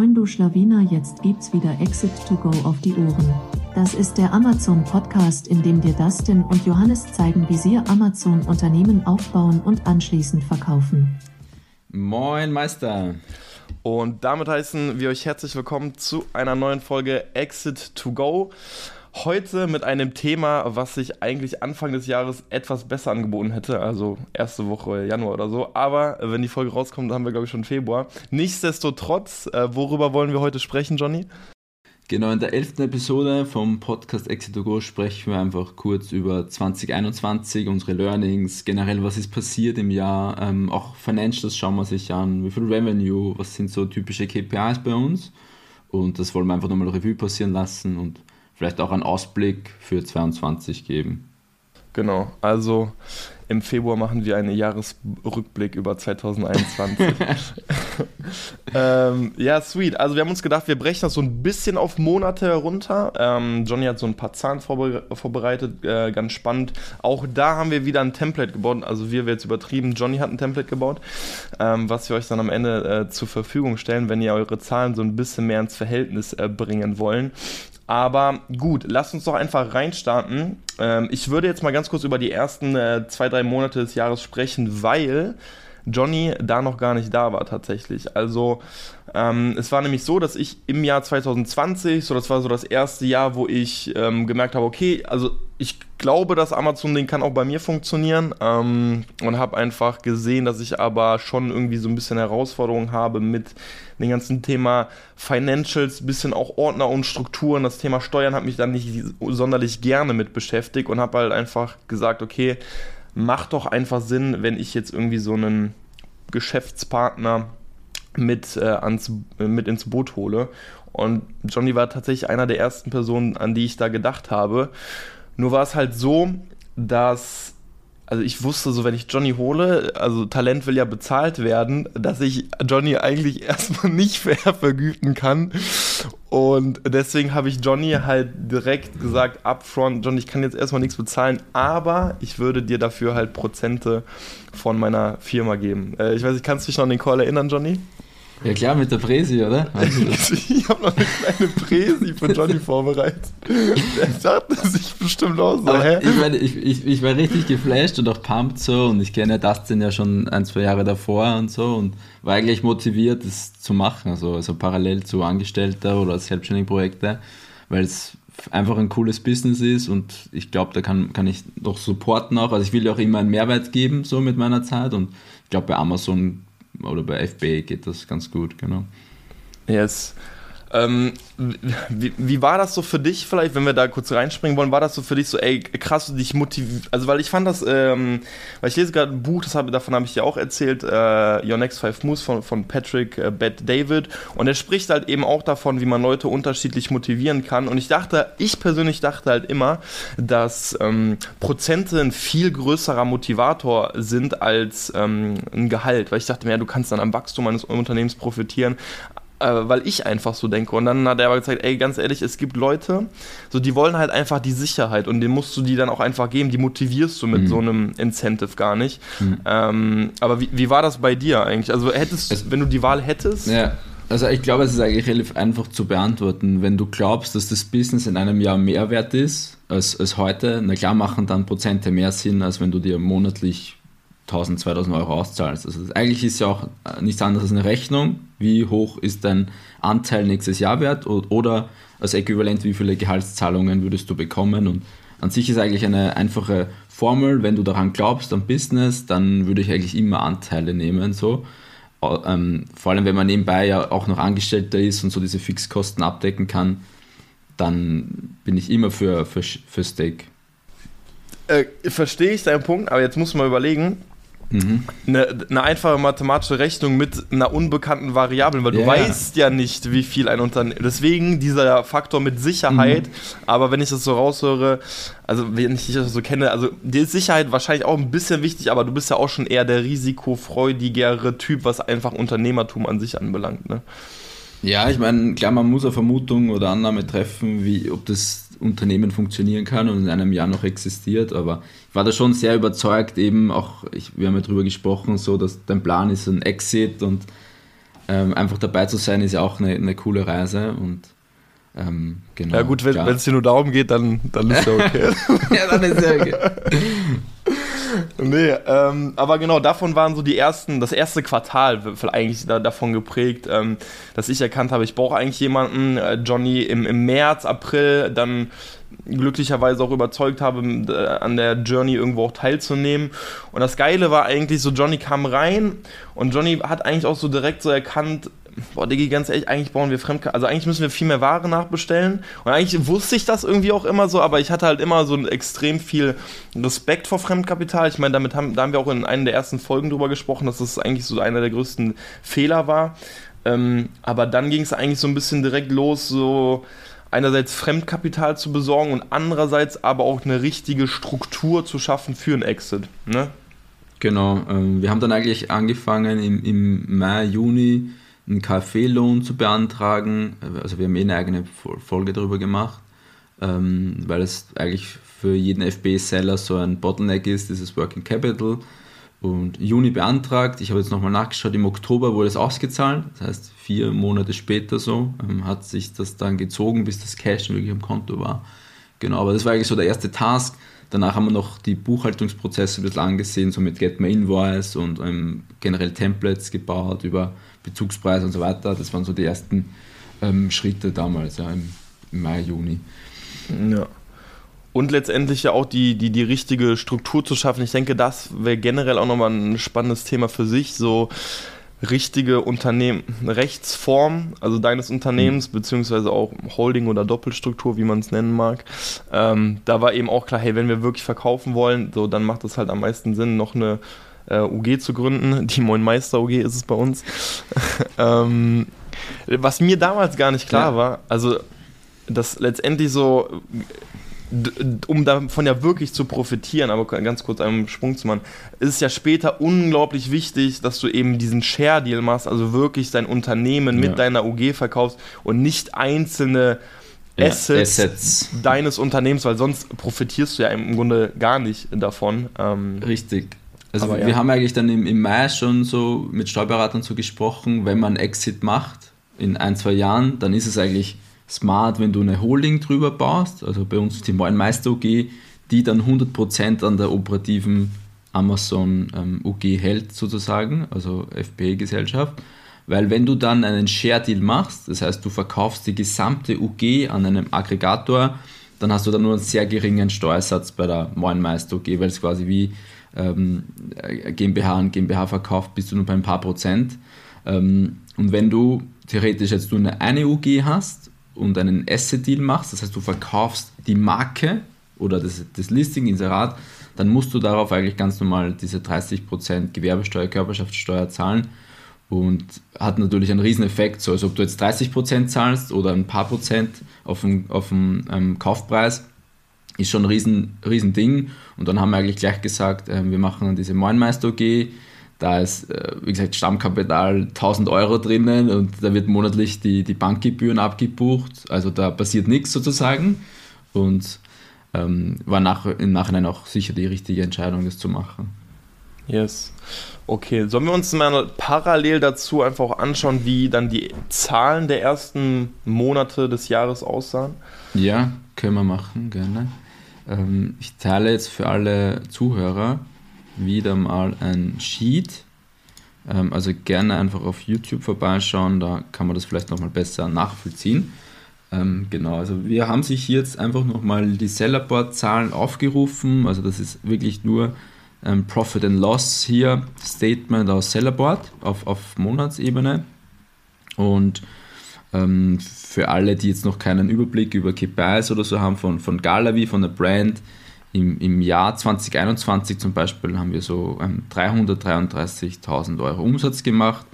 Moin du Schlawiner, jetzt gibt's wieder Exit to Go auf die Ohren. Das ist der Amazon Podcast, in dem dir Dustin und Johannes zeigen, wie sie Amazon Unternehmen aufbauen und anschließend verkaufen. Moin Meister. Und damit heißen wir euch herzlich willkommen zu einer neuen Folge Exit to Go. Heute mit einem Thema, was sich eigentlich Anfang des Jahres etwas besser angeboten hätte, also erste Woche Januar oder so. Aber wenn die Folge rauskommt, haben wir, glaube ich, schon Februar. Nichtsdestotrotz, äh, worüber wollen wir heute sprechen, Johnny? Genau, in der elften Episode vom Podcast Exit to Go sprechen wir einfach kurz über 2021, unsere Learnings, generell was ist passiert im Jahr, ähm, auch Financials schauen wir sich an, wie viel Revenue, was sind so typische KPIs bei uns und das wollen wir einfach nochmal Revue passieren lassen und vielleicht auch einen Ausblick für 2022 geben. Genau, also im Februar machen wir einen Jahresrückblick über 2021. ähm, ja, sweet. Also wir haben uns gedacht, wir brechen das so ein bisschen auf Monate herunter. Ähm, Johnny hat so ein paar Zahlen vorbere vorbereitet, äh, ganz spannend. Auch da haben wir wieder ein Template gebaut. Also wir, wir jetzt übertrieben, Johnny hat ein Template gebaut, ähm, was wir euch dann am Ende äh, zur Verfügung stellen, wenn ihr eure Zahlen so ein bisschen mehr ins Verhältnis äh, bringen wollen. Aber gut, lasst uns doch einfach reinstarten. Ähm, ich würde jetzt mal ganz kurz über die ersten äh, zwei, drei Monate des Jahres sprechen, weil Johnny da noch gar nicht da war tatsächlich. Also ähm, es war nämlich so, dass ich im Jahr 2020, so das war so das erste Jahr, wo ich ähm, gemerkt habe, okay, also ich glaube, dass Amazon-Ding kann auch bei mir funktionieren ähm, und habe einfach gesehen, dass ich aber schon irgendwie so ein bisschen Herausforderungen habe mit dem ganzen Thema Financials, bisschen auch Ordner und Strukturen. Das Thema Steuern hat mich dann nicht sonderlich gerne mit beschäftigt und habe halt einfach gesagt, okay, macht doch einfach Sinn, wenn ich jetzt irgendwie so einen Geschäftspartner mit, äh, ans, mit ins Boot hole. Und Johnny war tatsächlich einer der ersten Personen, an die ich da gedacht habe. Nur war es halt so, dass also ich wusste so, wenn ich Johnny hole, also Talent will ja bezahlt werden, dass ich Johnny eigentlich erstmal nicht fair vergüten kann. Und deswegen habe ich Johnny halt direkt gesagt, upfront, Johnny, ich kann jetzt erstmal nichts bezahlen, aber ich würde dir dafür halt Prozente von meiner Firma geben. Äh, ich weiß nicht, kannst du dich noch an den Call erinnern, Johnny? Ja klar, mit der Präsi, oder? ich habe noch eine kleine Präsi für Johnny vorbereitet. Der dachte sich bestimmt auch so, Aber hä? Ich, meine, ich, ich, ich war richtig geflasht und auch pumped so und ich kenne Dustin ja schon ein, zwei Jahre davor und so und war eigentlich motiviert, das zu machen, also, also parallel zu Angestellter oder Selbstständigen-Projekte, weil es einfach ein cooles Business ist und ich glaube, da kann, kann ich noch supporten auch. Also ich will ja auch immer einen Mehrwert geben, so mit meiner Zeit und ich glaube, bei Amazon oder bei FB geht das ganz gut, genau. Yes. Ähm, wie, wie, war das so für dich vielleicht, wenn wir da kurz reinspringen wollen, war das so für dich so, ey, krass, dich motiviert, also weil ich fand das, ähm, weil ich lese gerade ein Buch, das hab, davon habe ich dir auch erzählt, äh, Your Next Five Moves von, von Patrick äh, Bett David. Und er spricht halt eben auch davon, wie man Leute unterschiedlich motivieren kann. Und ich dachte, ich persönlich dachte halt immer, dass ähm, Prozente ein viel größerer Motivator sind als ähm, ein Gehalt, weil ich dachte mir, ja, du kannst dann am Wachstum eines Unternehmens profitieren, weil ich einfach so denke. Und dann hat er aber gesagt, ey, ganz ehrlich, es gibt Leute, so die wollen halt einfach die Sicherheit und den musst du die dann auch einfach geben, die motivierst du mit mhm. so einem Incentive gar nicht. Mhm. Ähm, aber wie, wie war das bei dir eigentlich? Also hättest, es, wenn du die Wahl hättest? Ja. Also ich glaube, es ist eigentlich relativ einfach zu beantworten. Wenn du glaubst, dass das Business in einem Jahr mehr wert ist als, als heute, na klar machen dann Prozente mehr Sinn, als wenn du dir monatlich 1000, 2000 Euro auszahlst. Also eigentlich ist ja auch äh, nichts anderes als eine Rechnung. Wie hoch ist dein Anteil nächstes Jahr wert oder als Äquivalent, wie viele Gehaltszahlungen würdest du bekommen? Und an sich ist eigentlich eine einfache Formel. Wenn du daran glaubst, am Business, dann würde ich eigentlich immer Anteile nehmen. So. Ähm, vor allem, wenn man nebenbei ja auch noch Angestellter ist und so diese Fixkosten abdecken kann, dann bin ich immer für, für, für Steak. Äh, verstehe ich deinen Punkt, aber jetzt muss man überlegen, Mhm. Eine, eine, einfache mathematische Rechnung mit einer unbekannten Variable, weil yeah. du weißt ja nicht, wie viel ein Unternehmen. Deswegen dieser Faktor mit Sicherheit. Mhm. Aber wenn ich das so raushöre, also wenn ich dich das so kenne, also die Sicherheit wahrscheinlich auch ein bisschen wichtig, aber du bist ja auch schon eher der risikofreudigere Typ, was einfach Unternehmertum an sich anbelangt. Ne? Ja, ich meine, klar, man muss eine Vermutung oder Annahme treffen, wie ob das Unternehmen funktionieren kann und in einem Jahr noch existiert, aber ich war da schon sehr überzeugt, eben auch, ich, wir haben ja drüber gesprochen, so, dass dein Plan ist ein Exit und ähm, einfach dabei zu sein, ist ja auch eine, eine coole Reise und ähm, genau. Ja gut, wenn es dir nur darum geht, dann, dann ist ja okay. ja, dann ist ja okay. nee, ähm, aber genau, davon waren so die ersten, das erste Quartal eigentlich da, davon geprägt, ähm, dass ich erkannt habe, ich brauche eigentlich jemanden, äh, Johnny im, im März, April, dann glücklicherweise auch überzeugt habe, an der Journey irgendwo auch teilzunehmen. Und das Geile war eigentlich so, Johnny kam rein und Johnny hat eigentlich auch so direkt so erkannt, boah, Diggi, ganz ehrlich, eigentlich bauen wir Fremdkarte, also eigentlich müssen wir viel mehr Ware nachbestellen. Und eigentlich wusste ich das irgendwie auch immer so, aber ich hatte halt immer so extrem viel Respekt vor Fremdkapital. Ich meine, damit haben, da haben wir auch in einer der ersten Folgen drüber gesprochen, dass das eigentlich so einer der größten Fehler war. Ähm, aber dann ging es eigentlich so ein bisschen direkt los, so einerseits Fremdkapital zu besorgen und andererseits aber auch eine richtige Struktur zu schaffen für einen Exit. Ne? Genau, ähm, wir haben dann eigentlich angefangen im, im Mai, Juni einen KfW-Lohn zu beantragen. Also wir haben eh eine eigene Folge darüber gemacht, ähm, weil es eigentlich für jeden FB-Seller so ein Bottleneck ist, dieses Working Capital. Und Juni beantragt, ich habe jetzt nochmal nachgeschaut, im Oktober wurde es ausgezahlt, das heißt vier Monate später so, ähm, hat sich das dann gezogen, bis das Cash wirklich am Konto war. Genau, aber das war eigentlich so der erste Task. Danach haben wir noch die Buchhaltungsprozesse ein bisschen angesehen, so mit Get My Invoice und ähm, generell Templates gebaut über Bezugspreise und so weiter. Das waren so die ersten ähm, Schritte damals, ja, im, im Mai, Juni. Ja. Und letztendlich ja auch die, die, die richtige Struktur zu schaffen. Ich denke, das wäre generell auch nochmal ein spannendes Thema für sich. So richtige Unternehmen, Rechtsform, also deines Unternehmens, mhm. beziehungsweise auch Holding oder Doppelstruktur, wie man es nennen mag. Ähm, da war eben auch klar, hey, wenn wir wirklich verkaufen wollen, so dann macht es halt am meisten Sinn, noch eine äh, UG zu gründen. Die Moin Meister UG ist es bei uns. ähm, was mir damals gar nicht klar ja. war, also dass letztendlich so um davon ja wirklich zu profitieren, aber ganz kurz einen Sprung zu machen, ist es ja später unglaublich wichtig, dass du eben diesen Share-Deal machst, also wirklich dein Unternehmen ja. mit deiner UG verkaufst und nicht einzelne ja, Assets, Assets, deines Unternehmens, weil sonst profitierst du ja im Grunde gar nicht davon. Ähm, Richtig. Also aber wir ja. haben eigentlich dann im, im Mai schon so mit Steuerberatern so gesprochen, wenn man Exit macht in ein, zwei Jahren, dann ist es eigentlich smart, wenn du eine Holding drüber baust, also bei uns die Meister UG, die dann 100% an der operativen Amazon ähm, UG hält sozusagen, also FBA-Gesellschaft. Weil wenn du dann einen Share-Deal machst, das heißt du verkaufst die gesamte UG an einem Aggregator, dann hast du dann nur einen sehr geringen Steuersatz bei der Meister UG, weil es quasi wie ähm, GmbH und GmbH verkauft, bist du nur bei ein paar Prozent. Ähm, und wenn du theoretisch jetzt nur eine, eine UG hast und einen Asset-Deal machst, das heißt du verkaufst die Marke oder das, das Listing, Inserat, dann musst du darauf eigentlich ganz normal diese 30% Gewerbesteuer, Körperschaftssteuer zahlen und hat natürlich einen riesen Effekt, so als ob du jetzt 30% zahlst oder ein paar Prozent auf dem, auf dem ähm, Kaufpreis, ist schon ein riesen, riesen Ding und dann haben wir eigentlich gleich gesagt, äh, wir machen diese Moinmeister OG, da ist, äh, wie gesagt, Stammkapital 1000 Euro drinnen und da wird monatlich die, die Bankgebühren abgebucht. Also da passiert nichts sozusagen. Und ähm, war nach, im Nachhinein auch sicher die richtige Entscheidung, das zu machen. Yes. Okay, sollen wir uns mal parallel dazu einfach auch anschauen, wie dann die Zahlen der ersten Monate des Jahres aussahen? Ja, können wir machen, gerne. Ähm, ich teile jetzt für alle Zuhörer wieder mal ein Sheet. Ähm, also gerne einfach auf YouTube vorbeischauen, da kann man das vielleicht nochmal besser nachvollziehen. Ähm, genau, also wir haben sich jetzt einfach nochmal die Sellerboard-Zahlen aufgerufen. Also das ist wirklich nur ähm, Profit and Loss hier, Statement aus Sellerboard auf, auf Monatsebene. Und für alle, die jetzt noch keinen Überblick über KPIs oder so haben von, von Galavi, von der Brand, im, Im Jahr 2021 zum Beispiel haben wir so ähm, 333.000 Euro Umsatz gemacht.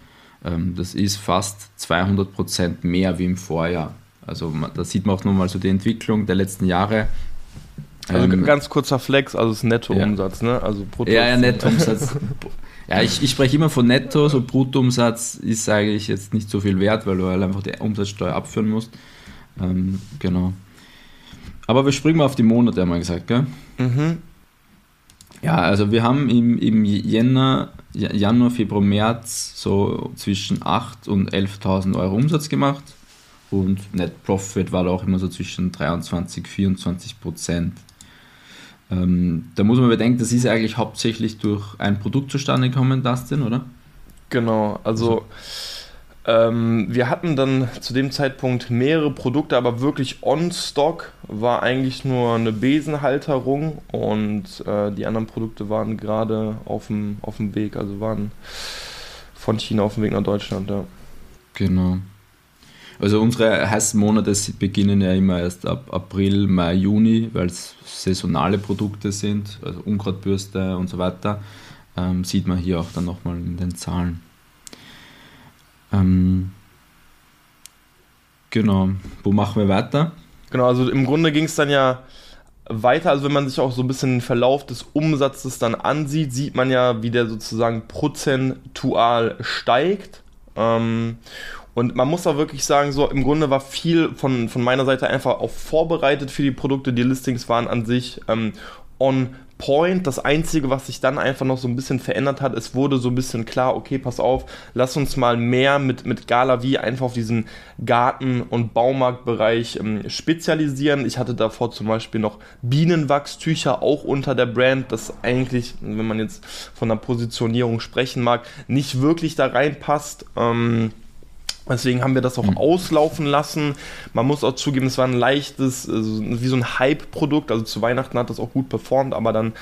Ähm, das ist fast 200 Prozent mehr wie im Vorjahr. Also da sieht man auch nochmal so die Entwicklung der letzten Jahre. Also ähm, ganz kurzer Flex, also das Nettoumsatz, ja. ne? Also Brutto. Ja, ja, Nettoumsatz. Ja, ich, ich spreche immer von Netto, so Bruttoumsatz ist eigentlich jetzt nicht so viel wert, weil du halt einfach die Umsatzsteuer abführen musst. Ähm, genau. Aber wir springen mal auf die Monate, haben wir gesagt, gell? Mhm. Ja, also wir haben im, im Jänner, Januar, Februar, März so zwischen 8.000 und 11.000 Euro Umsatz gemacht und Net Profit war da auch immer so zwischen 23, 24 Prozent. Ähm, da muss man bedenken, das ist eigentlich hauptsächlich durch ein Produkt zustande gekommen, Dustin, oder? Genau, also ähm, wir hatten dann zu dem Zeitpunkt mehrere Produkte, aber wirklich on stock war eigentlich nur eine Besenhalterung und äh, die anderen Produkte waren gerade auf dem, auf dem Weg, also waren von China auf dem Weg nach Deutschland, ja. Genau. Also unsere heißen Monate beginnen ja immer erst ab April, Mai, Juni, weil es saisonale Produkte sind, also Unkrautbürste und so weiter. Ähm, sieht man hier auch dann nochmal in den Zahlen. Ähm, genau, wo machen wir weiter? Genau, also im Grunde ging es dann ja weiter, also wenn man sich auch so ein bisschen den Verlauf des Umsatzes dann ansieht, sieht man ja, wie der sozusagen prozentual steigt. Ähm, und man muss auch wirklich sagen, so im Grunde war viel von, von meiner Seite einfach auch vorbereitet für die Produkte. Die Listings waren an sich ähm, on point. Das Einzige, was sich dann einfach noch so ein bisschen verändert hat, es wurde so ein bisschen klar, okay, pass auf, lass uns mal mehr mit, mit Gala wie einfach auf diesen Garten- und Baumarktbereich ähm, spezialisieren. Ich hatte davor zum Beispiel noch Bienenwachstücher auch unter der Brand, das eigentlich, wenn man jetzt von der Positionierung sprechen mag, nicht wirklich da reinpasst. Ähm, Deswegen haben wir das auch mhm. auslaufen lassen. Man muss auch zugeben, es war ein leichtes, also wie so ein Hype-Produkt. Also zu Weihnachten hat das auch gut performt, aber dann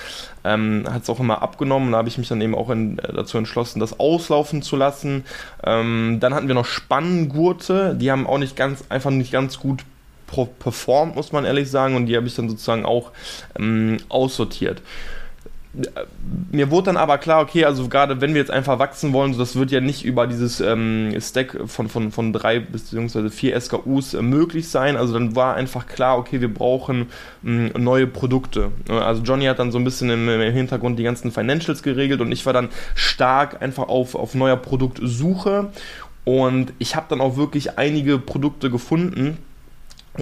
ähm, hat es auch immer abgenommen. Da habe ich mich dann eben auch in, äh, dazu entschlossen, das auslaufen zu lassen. Ähm, dann hatten wir noch Spanngurte. Die haben auch nicht ganz, einfach nicht ganz gut performt, muss man ehrlich sagen. Und die habe ich dann sozusagen auch ähm, aussortiert mir wurde dann aber klar, okay, also gerade wenn wir jetzt einfach wachsen wollen, so das wird ja nicht über dieses ähm, Stack von, von, von drei bzw. vier SKUs äh, möglich sein. Also dann war einfach klar, okay, wir brauchen ähm, neue Produkte. Also Johnny hat dann so ein bisschen im, im, Hintergrund die ganzen Financials geregelt und ich war dann stark einfach auf, auf neuer Produktsuche. Und ich habe dann auch wirklich einige Produkte gefunden,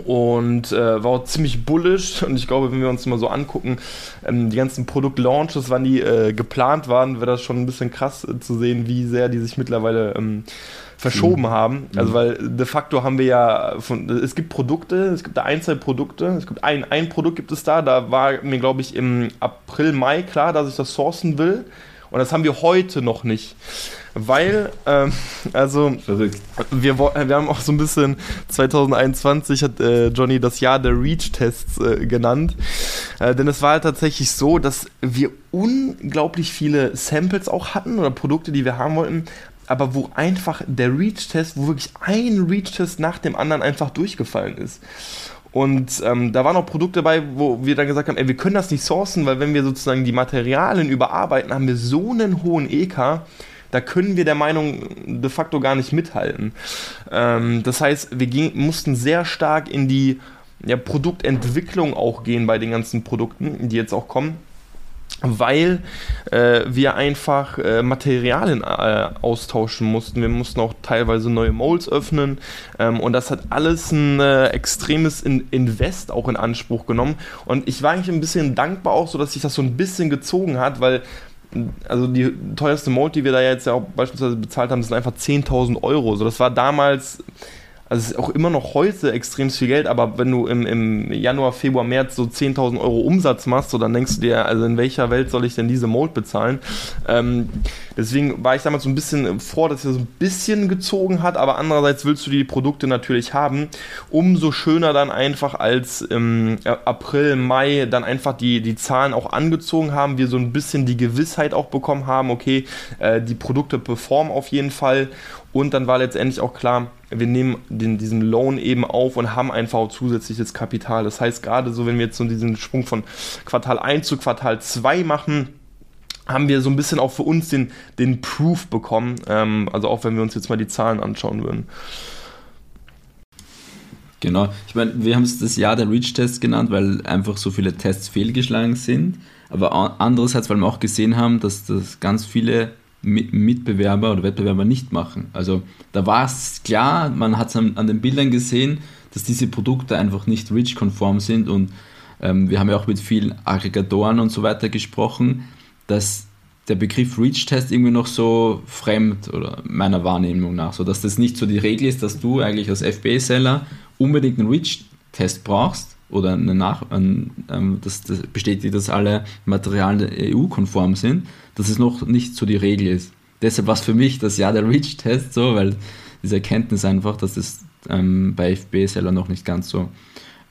und äh, war auch ziemlich bullish und ich glaube, wenn wir uns mal so angucken, ähm, die ganzen Produktlaunches, wann die äh, geplant waren, wäre das schon ein bisschen krass äh, zu sehen, wie sehr die sich mittlerweile ähm, verschoben mhm. haben. Also mhm. weil de facto haben wir ja von, es gibt Produkte, es gibt da Einzelprodukte, es gibt ein, ein Produkt gibt es da, da war mir glaube ich im April, Mai klar, dass ich das sourcen will und das haben wir heute noch nicht weil, ähm, also, wir, wir haben auch so ein bisschen 2021 hat äh, Johnny das Jahr der Reach-Tests äh, genannt. Äh, denn es war halt tatsächlich so, dass wir unglaublich viele Samples auch hatten oder Produkte, die wir haben wollten, aber wo einfach der Reach-Test, wo wirklich ein Reach-Test nach dem anderen einfach durchgefallen ist. Und ähm, da waren auch Produkte dabei, wo wir dann gesagt haben, ey, wir können das nicht sourcen, weil wenn wir sozusagen die Materialien überarbeiten, haben wir so einen hohen EK, da können wir der Meinung de facto gar nicht mithalten. Ähm, das heißt, wir ging, mussten sehr stark in die ja, Produktentwicklung auch gehen bei den ganzen Produkten, die jetzt auch kommen weil äh, wir einfach äh, Materialien äh, austauschen mussten. Wir mussten auch teilweise neue Molds öffnen ähm, und das hat alles ein äh, extremes in Invest auch in Anspruch genommen. Und ich war eigentlich ein bisschen dankbar auch so, dass sich das so ein bisschen gezogen hat, weil also die teuerste Mold, die wir da jetzt ja auch beispielsweise bezahlt haben, sind einfach 10.000 Euro. So, das war damals also es ist auch immer noch heute extrem viel Geld, aber wenn du im, im Januar, Februar, März so 10.000 Euro Umsatz machst, so dann denkst du dir, also in welcher Welt soll ich denn diese Mold bezahlen? Ähm, deswegen war ich damals so ein bisschen froh, dass er so ein bisschen gezogen hat, aber andererseits willst du die Produkte natürlich haben. Umso schöner dann einfach als im April, Mai dann einfach die, die Zahlen auch angezogen haben, wir so ein bisschen die Gewissheit auch bekommen haben, okay, äh, die Produkte performen auf jeden Fall und dann war letztendlich auch klar, wir nehmen den, diesen Loan eben auf und haben einfach zusätzliches Kapital. Das heißt, gerade so, wenn wir jetzt so diesen Sprung von Quartal 1 zu Quartal 2 machen, haben wir so ein bisschen auch für uns den, den Proof bekommen. Ähm, also auch wenn wir uns jetzt mal die Zahlen anschauen würden. Genau, ich meine, wir haben es das Jahr der Reach-Tests genannt, weil einfach so viele Tests fehlgeschlagen sind. Aber andererseits, weil wir auch gesehen haben, dass das ganz viele Mitbewerber oder Wettbewerber nicht machen. Also da war es klar, man hat es an, an, den Bildern gesehen, dass diese Produkte einfach nicht REACH-konform sind und ähm, wir haben ja auch mit vielen Aggregatoren und so weiter gesprochen, dass der Begriff Reach-Test irgendwie noch so fremd oder meiner Wahrnehmung nach, so dass das nicht so die Regel ist, dass du eigentlich als FBA-Seller unbedingt einen Reach-Test brauchst oder eine Nach ähm, das, das bestätigt, dass alle Materialien EU-konform sind, dass es noch nicht so die Regel ist. Deshalb war es für mich das Jahr der Reach-Test so, weil diese Erkenntnis einfach, dass das ähm, bei FBA-Seller noch nicht ganz so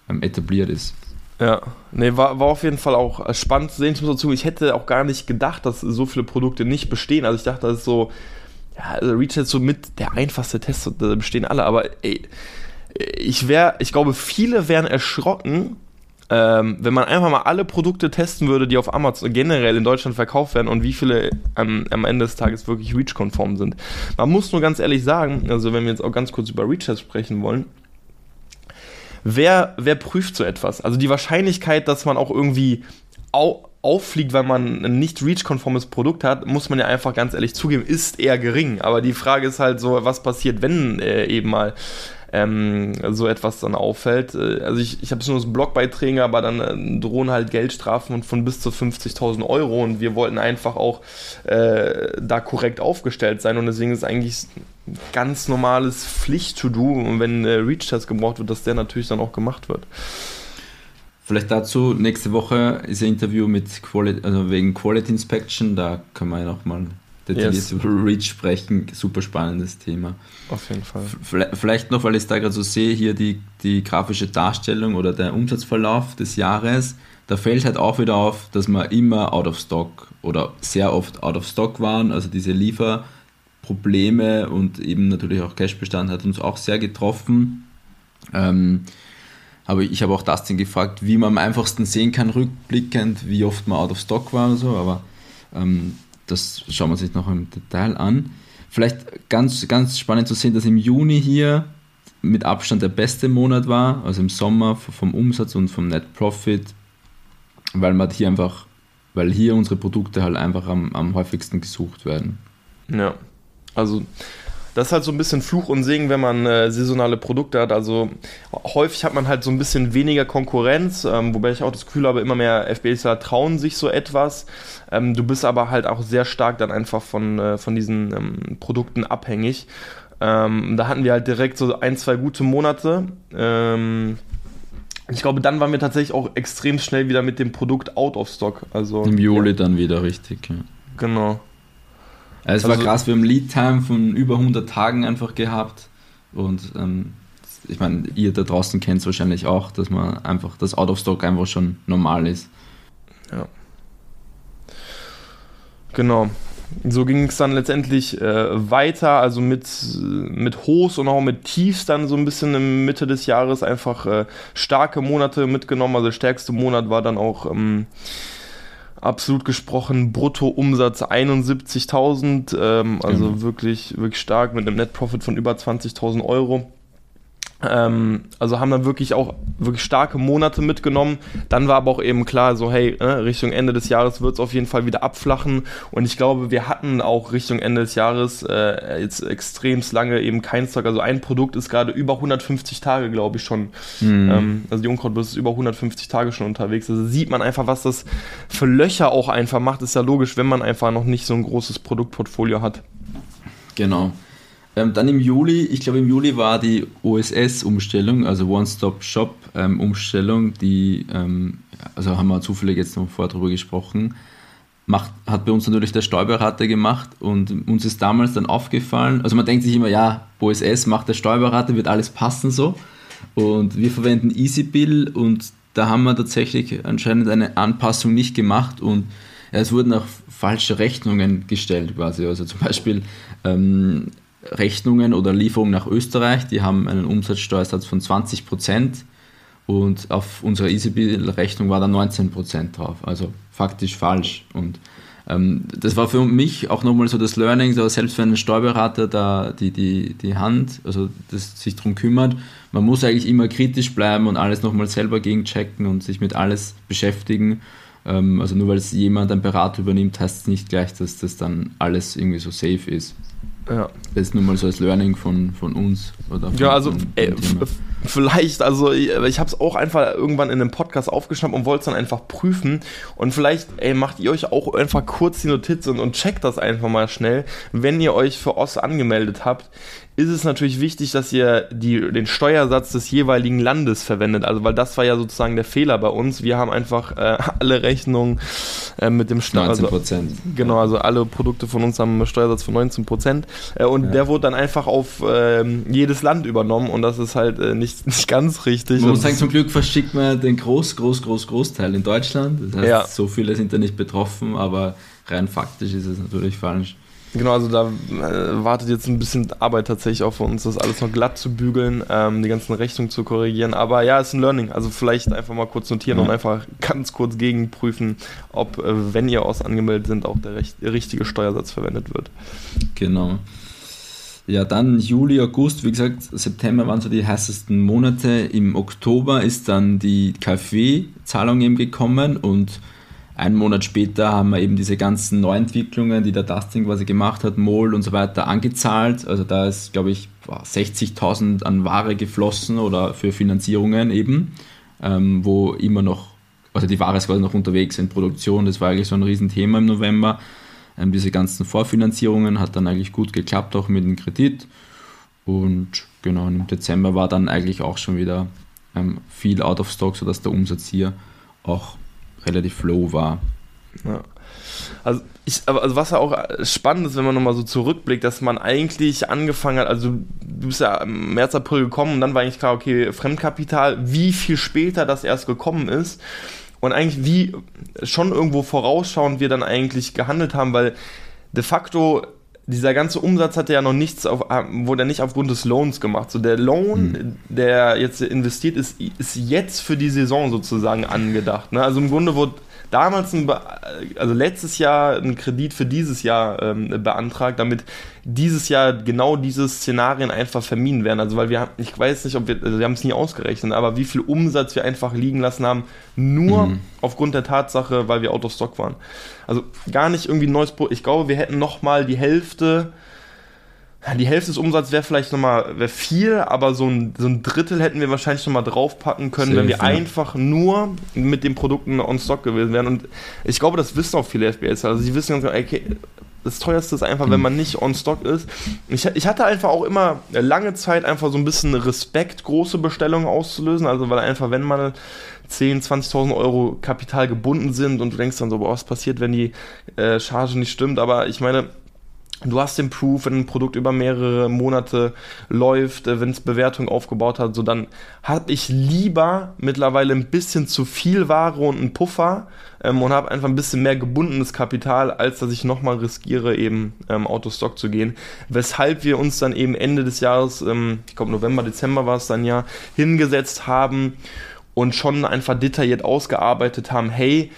ähm, etabliert ist. Ja, nee, war, war auf jeden Fall auch äh, spannend zu sehen. Ich muss dazu, ich hätte auch gar nicht gedacht, dass so viele Produkte nicht bestehen. Also ich dachte, das ist so, ja, also Reach ist so mit der einfachste Test, da bestehen alle, aber ey, ich wäre, ich glaube, viele wären erschrocken, ähm, wenn man einfach mal alle Produkte testen würde, die auf Amazon generell in Deutschland verkauft werden und wie viele ähm, am Ende des Tages wirklich Reach-konform sind. Man muss nur ganz ehrlich sagen, also wenn wir jetzt auch ganz kurz über Reach-Tests sprechen wollen, wer, wer prüft so etwas? Also die Wahrscheinlichkeit, dass man auch irgendwie au auffliegt, weil man ein nicht REACH-konformes Produkt hat, muss man ja einfach ganz ehrlich zugeben, ist eher gering. Aber die Frage ist halt so, was passiert, wenn äh, eben mal ähm, so etwas dann auffällt. Äh, also ich, ich habe nur so Blogbeiträge, aber dann äh, drohen halt Geldstrafen von bis zu 50.000 Euro und wir wollten einfach auch äh, da korrekt aufgestellt sein und deswegen ist eigentlich ganz normales Pflicht-to-do und wenn äh, Reach-Test gebraucht wird, dass der natürlich dann auch gemacht wird. Vielleicht dazu, nächste Woche ist ein Interview mit Quality, also wegen Quality Inspection, da können wir ja nochmal detailliert yes. über Reach sprechen. Super spannendes Thema. Auf jeden Fall. Vielleicht noch, weil ich es da gerade so sehe, hier die, die grafische Darstellung oder der Umsatzverlauf des Jahres. Da fällt halt auch wieder auf, dass wir immer out of stock oder sehr oft out of stock waren. Also diese Lieferprobleme und eben natürlich auch Cashbestand hat uns auch sehr getroffen. Ähm, aber ich habe auch Dustin gefragt, wie man am einfachsten sehen kann, rückblickend, wie oft man out of stock war oder so. Aber ähm, das schauen wir sich noch im Detail an. Vielleicht ganz, ganz spannend zu sehen, dass im Juni hier mit Abstand der beste Monat war, also im Sommer vom Umsatz und vom Net Profit, weil man hier einfach, weil hier unsere Produkte halt einfach am, am häufigsten gesucht werden. Ja, also das ist halt so ein bisschen Fluch und Segen, wenn man äh, saisonale Produkte hat. Also häufig hat man halt so ein bisschen weniger Konkurrenz, ähm, wobei ich auch das Gefühl habe, immer mehr FBSer trauen sich so etwas. Ähm, du bist aber halt auch sehr stark dann einfach von, äh, von diesen ähm, Produkten abhängig. Ähm, da hatten wir halt direkt so ein, zwei gute Monate. Ähm, ich glaube, dann waren wir tatsächlich auch extrem schnell wieder mit dem Produkt out of stock. Also, Im Juli ja. dann wieder richtig. Ja. Genau. Also es war krass, wir haben Lead-Time von über 100 Tagen einfach gehabt und ähm, ich meine, ihr da draußen kennt es wahrscheinlich auch, dass man einfach, das Out of Stock einfach schon normal ist. Ja. Genau. So ging es dann letztendlich äh, weiter, also mit, mit Hochs und auch mit Tiefs dann so ein bisschen in Mitte des Jahres einfach äh, starke Monate mitgenommen. Also der stärkste Monat war dann auch ähm, absolut gesprochen Bruttoumsatz 71.000, ähm, also mhm. wirklich, wirklich stark mit einem Net Profit von über 20.000 Euro. Ähm, also haben dann wirklich auch wirklich starke Monate mitgenommen. Dann war aber auch eben klar, so hey, äh, Richtung Ende des Jahres wird es auf jeden Fall wieder abflachen. Und ich glaube, wir hatten auch Richtung Ende des Jahres äh, jetzt extrem lange eben kein Stock. Also ein Produkt ist gerade über 150 Tage, glaube ich schon. Mhm. Ähm, also die Unkrautbürste ist über 150 Tage schon unterwegs. Also sieht man einfach, was das für Löcher auch einfach macht. Ist ja logisch, wenn man einfach noch nicht so ein großes Produktportfolio hat. Genau. Ähm, dann im Juli, ich glaube im Juli war die OSS-Umstellung, also One-Stop-Shop-Umstellung, ähm, die, ähm, also haben wir zufällig jetzt noch vorher drüber gesprochen, macht, hat bei uns natürlich der Steuerberater gemacht und uns ist damals dann aufgefallen, also man denkt sich immer, ja, OSS macht der Steuerberater, wird alles passen so und wir verwenden EasyBill und da haben wir tatsächlich anscheinend eine Anpassung nicht gemacht und es wurden auch falsche Rechnungen gestellt quasi. Also zum Beispiel ähm, Rechnungen oder Lieferungen nach Österreich, die haben einen Umsatzsteuersatz von 20 Prozent und auf unserer EasyBill-Rechnung war da 19 Prozent drauf. Also faktisch falsch. Und ähm, das war für mich auch nochmal so das Learning, so selbst wenn ein Steuerberater da die, die, die Hand, also das sich darum kümmert, man muss eigentlich immer kritisch bleiben und alles nochmal selber gegenchecken und sich mit alles beschäftigen. Ähm, also nur weil es jemand, ein Berater übernimmt, heißt es nicht gleich, dass das dann alles irgendwie so safe ist. Ja. Das ist nun mal so als Learning von, von uns. Oder ja, also ey, vielleicht, also ich, ich habe es auch einfach irgendwann in einem Podcast aufgeschnappt und wollte es dann einfach prüfen. Und vielleicht, ey, macht ihr euch auch einfach kurz die Notiz und, und checkt das einfach mal schnell, wenn ihr euch für OS angemeldet habt ist es natürlich wichtig, dass ihr die, den Steuersatz des jeweiligen Landes verwendet. Also, weil das war ja sozusagen der Fehler bei uns. Wir haben einfach äh, alle Rechnungen äh, mit dem Steuersatz. 19 Prozent. Also, genau, also alle Produkte von uns haben einen Steuersatz von 19 Prozent. Äh, und ja. der wurde dann einfach auf ähm, jedes Land übernommen und das ist halt äh, nicht, nicht ganz richtig. Man muss sagen, zum Glück verschickt man den Groß, Groß, Groß, Großteil in Deutschland. Das heißt, ja. so viele sind da nicht betroffen, aber rein faktisch ist es natürlich falsch. Genau, also da äh, wartet jetzt ein bisschen Arbeit tatsächlich auf uns, das alles noch glatt zu bügeln, ähm, die ganzen Rechnungen zu korrigieren. Aber ja, es ist ein Learning. Also vielleicht einfach mal kurz notieren ja. und einfach ganz kurz gegenprüfen, ob, äh, wenn ihr aus angemeldet sind, auch der, recht, der richtige Steuersatz verwendet wird. Genau. Ja, dann Juli, August, wie gesagt, September waren so die heißesten Monate. Im Oktober ist dann die KfW-Zahlung eben gekommen und einen Monat später haben wir eben diese ganzen Neuentwicklungen, die der Dustin quasi gemacht hat, Mold und so weiter, angezahlt. Also da ist, glaube ich, 60.000 an Ware geflossen oder für Finanzierungen eben, ähm, wo immer noch, also die Ware ist quasi noch unterwegs in Produktion. Das war eigentlich so ein Riesenthema im November. Ähm, diese ganzen Vorfinanzierungen hat dann eigentlich gut geklappt, auch mit dem Kredit. Und genau, im Dezember war dann eigentlich auch schon wieder ähm, viel out of stock, sodass der Umsatz hier auch relativ low war. Ja. Also, ich, also was ja auch spannend ist, wenn man nochmal so zurückblickt, dass man eigentlich angefangen hat, also du bist ja im März, April gekommen und dann war eigentlich klar, okay, Fremdkapital, wie viel später das erst gekommen ist und eigentlich wie schon irgendwo vorausschauend wir dann eigentlich gehandelt haben, weil de facto dieser ganze Umsatz hat ja noch nichts auf, wurde ja nicht aufgrund des Loans gemacht. So der Loan, hm. der jetzt investiert ist, ist jetzt für die Saison sozusagen angedacht. Ne? Also im Grunde wurde damals, ein, also letztes Jahr, ein Kredit für dieses Jahr ähm, beantragt, damit dieses Jahr genau diese Szenarien einfach vermieden werden. Also weil wir, ich weiß nicht, ob wir, also wir haben es nie ausgerechnet, aber wie viel Umsatz wir einfach liegen lassen haben, nur mhm. aufgrund der Tatsache, weil wir out of stock waren. Also gar nicht irgendwie ein neues Produkt. Ich glaube, wir hätten nochmal die Hälfte die Hälfte des Umsatzes wäre vielleicht nochmal wär viel, aber so ein, so ein Drittel hätten wir wahrscheinlich nochmal draufpacken können, Safe, wenn wir ja. einfach nur mit den Produkten on Stock gewesen wären. Und ich glaube, das wissen auch viele FBS. Also sie wissen ganz genau, okay, das teuerste ist einfach, wenn man nicht on Stock ist. Ich, ich, hatte einfach auch immer lange Zeit einfach so ein bisschen Respekt, große Bestellungen auszulösen. Also weil einfach, wenn man 10, 20.000 Euro Kapital gebunden sind und du denkst dann so, boah, was passiert, wenn die äh, Charge nicht stimmt. Aber ich meine, Du hast den Proof, wenn ein Produkt über mehrere Monate läuft, äh, wenn es Bewertung aufgebaut hat, so dann habe ich lieber mittlerweile ein bisschen zu viel Ware und einen Puffer ähm, und habe einfach ein bisschen mehr gebundenes Kapital, als dass ich nochmal riskiere, eben ähm, Autostock zu gehen. Weshalb wir uns dann eben Ende des Jahres, ähm, ich glaube November, Dezember war es dann ja, hingesetzt haben und schon einfach detailliert ausgearbeitet haben, hey,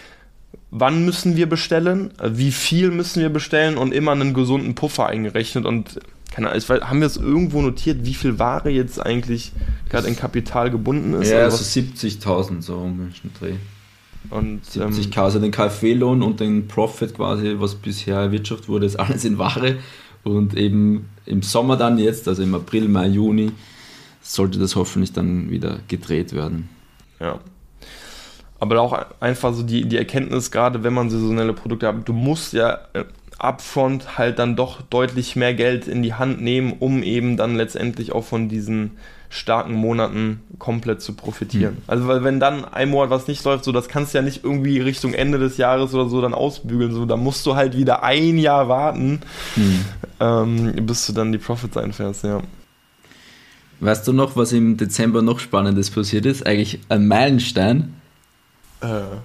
wann müssen wir bestellen, wie viel müssen wir bestellen und immer einen gesunden Puffer eingerechnet und keine Ahnung, haben wir es irgendwo notiert, wie viel Ware jetzt eigentlich gerade in Kapital gebunden ist? Ja, also 70.000 so den Dreh. Und 70k, ähm, also den KfW-Lohn und den Profit quasi, was bisher erwirtschaftet wurde, ist alles in Ware. Und eben im Sommer dann jetzt, also im April, Mai, Juni, sollte das hoffentlich dann wieder gedreht werden. Ja, aber auch einfach so die, die Erkenntnis, gerade wenn man saisonelle Produkte hat, du musst ja äh, upfront halt dann doch deutlich mehr Geld in die Hand nehmen, um eben dann letztendlich auch von diesen starken Monaten komplett zu profitieren. Mhm. Also weil wenn dann ein Monat was nicht läuft, so das kannst du ja nicht irgendwie Richtung Ende des Jahres oder so dann ausbügeln, so da musst du halt wieder ein Jahr warten, mhm. ähm, bis du dann die Profits einfährst, ja. Weißt du noch, was im Dezember noch Spannendes passiert ist? Eigentlich ein Meilenstein äh.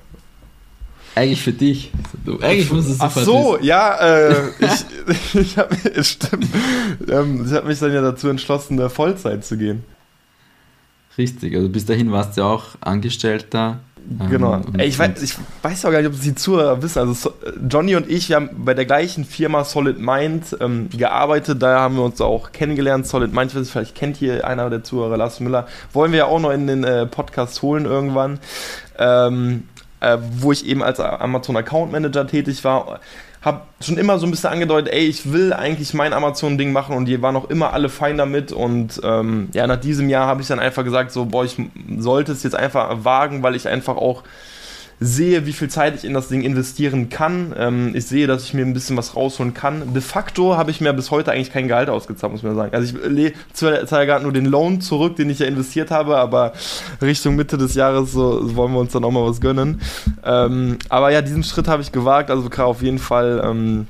Eigentlich für dich. Du, eigentlich muss es Ach so, ja, äh, ich, ich habe. Ähm, ich habe mich dann ja dazu entschlossen, der Vollzeit zu gehen. Richtig, also bis dahin warst du ja auch Angestellter. Genau. Ähm, ich, weiß, ich weiß auch gar nicht, ob Sie Zuhörer wissen. Also Johnny und ich, wir haben bei der gleichen Firma Solid Mind ähm, gearbeitet. Da haben wir uns auch kennengelernt. Solid Mind, vielleicht kennt hier einer der Zuhörer, Lars Müller. Wollen wir ja auch noch in den äh, Podcast holen irgendwann. Ähm, äh, wo ich eben als Amazon Account Manager tätig war. Habe schon immer so ein bisschen angedeutet, ey, ich will eigentlich mein Amazon-Ding machen und die waren auch immer alle fein damit. Und ähm, ja, nach diesem Jahr habe ich dann einfach gesagt, so, boah, ich sollte es jetzt einfach wagen, weil ich einfach auch sehe, wie viel Zeit ich in das Ding investieren kann. Ähm, ich sehe, dass ich mir ein bisschen was rausholen kann. De facto habe ich mir bis heute eigentlich kein Gehalt ausgezahlt, muss man sagen. Also ich zahle gerade nur den Loan zurück, den ich ja investiert habe, aber Richtung Mitte des Jahres so, wollen wir uns dann auch mal was gönnen. Ähm, aber ja, diesen Schritt habe ich gewagt, also gerade auf jeden Fall. Ähm,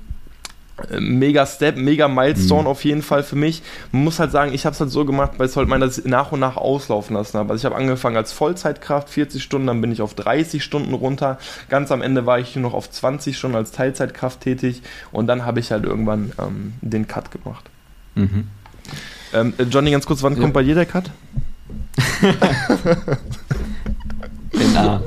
mega Step, mega Milestone mhm. auf jeden Fall für mich. Man muss halt sagen, ich habe es halt so gemacht, weil es halt mein, dass ich nach und nach auslaufen lassen habe. Also ich habe angefangen als Vollzeitkraft, 40 Stunden, dann bin ich auf 30 Stunden runter. Ganz am Ende war ich nur noch auf 20 Stunden als Teilzeitkraft tätig und dann habe ich halt irgendwann ähm, den Cut gemacht. Mhm. Ähm, äh, Johnny, ganz kurz, wann ja. kommt bei dir der Cut? genau.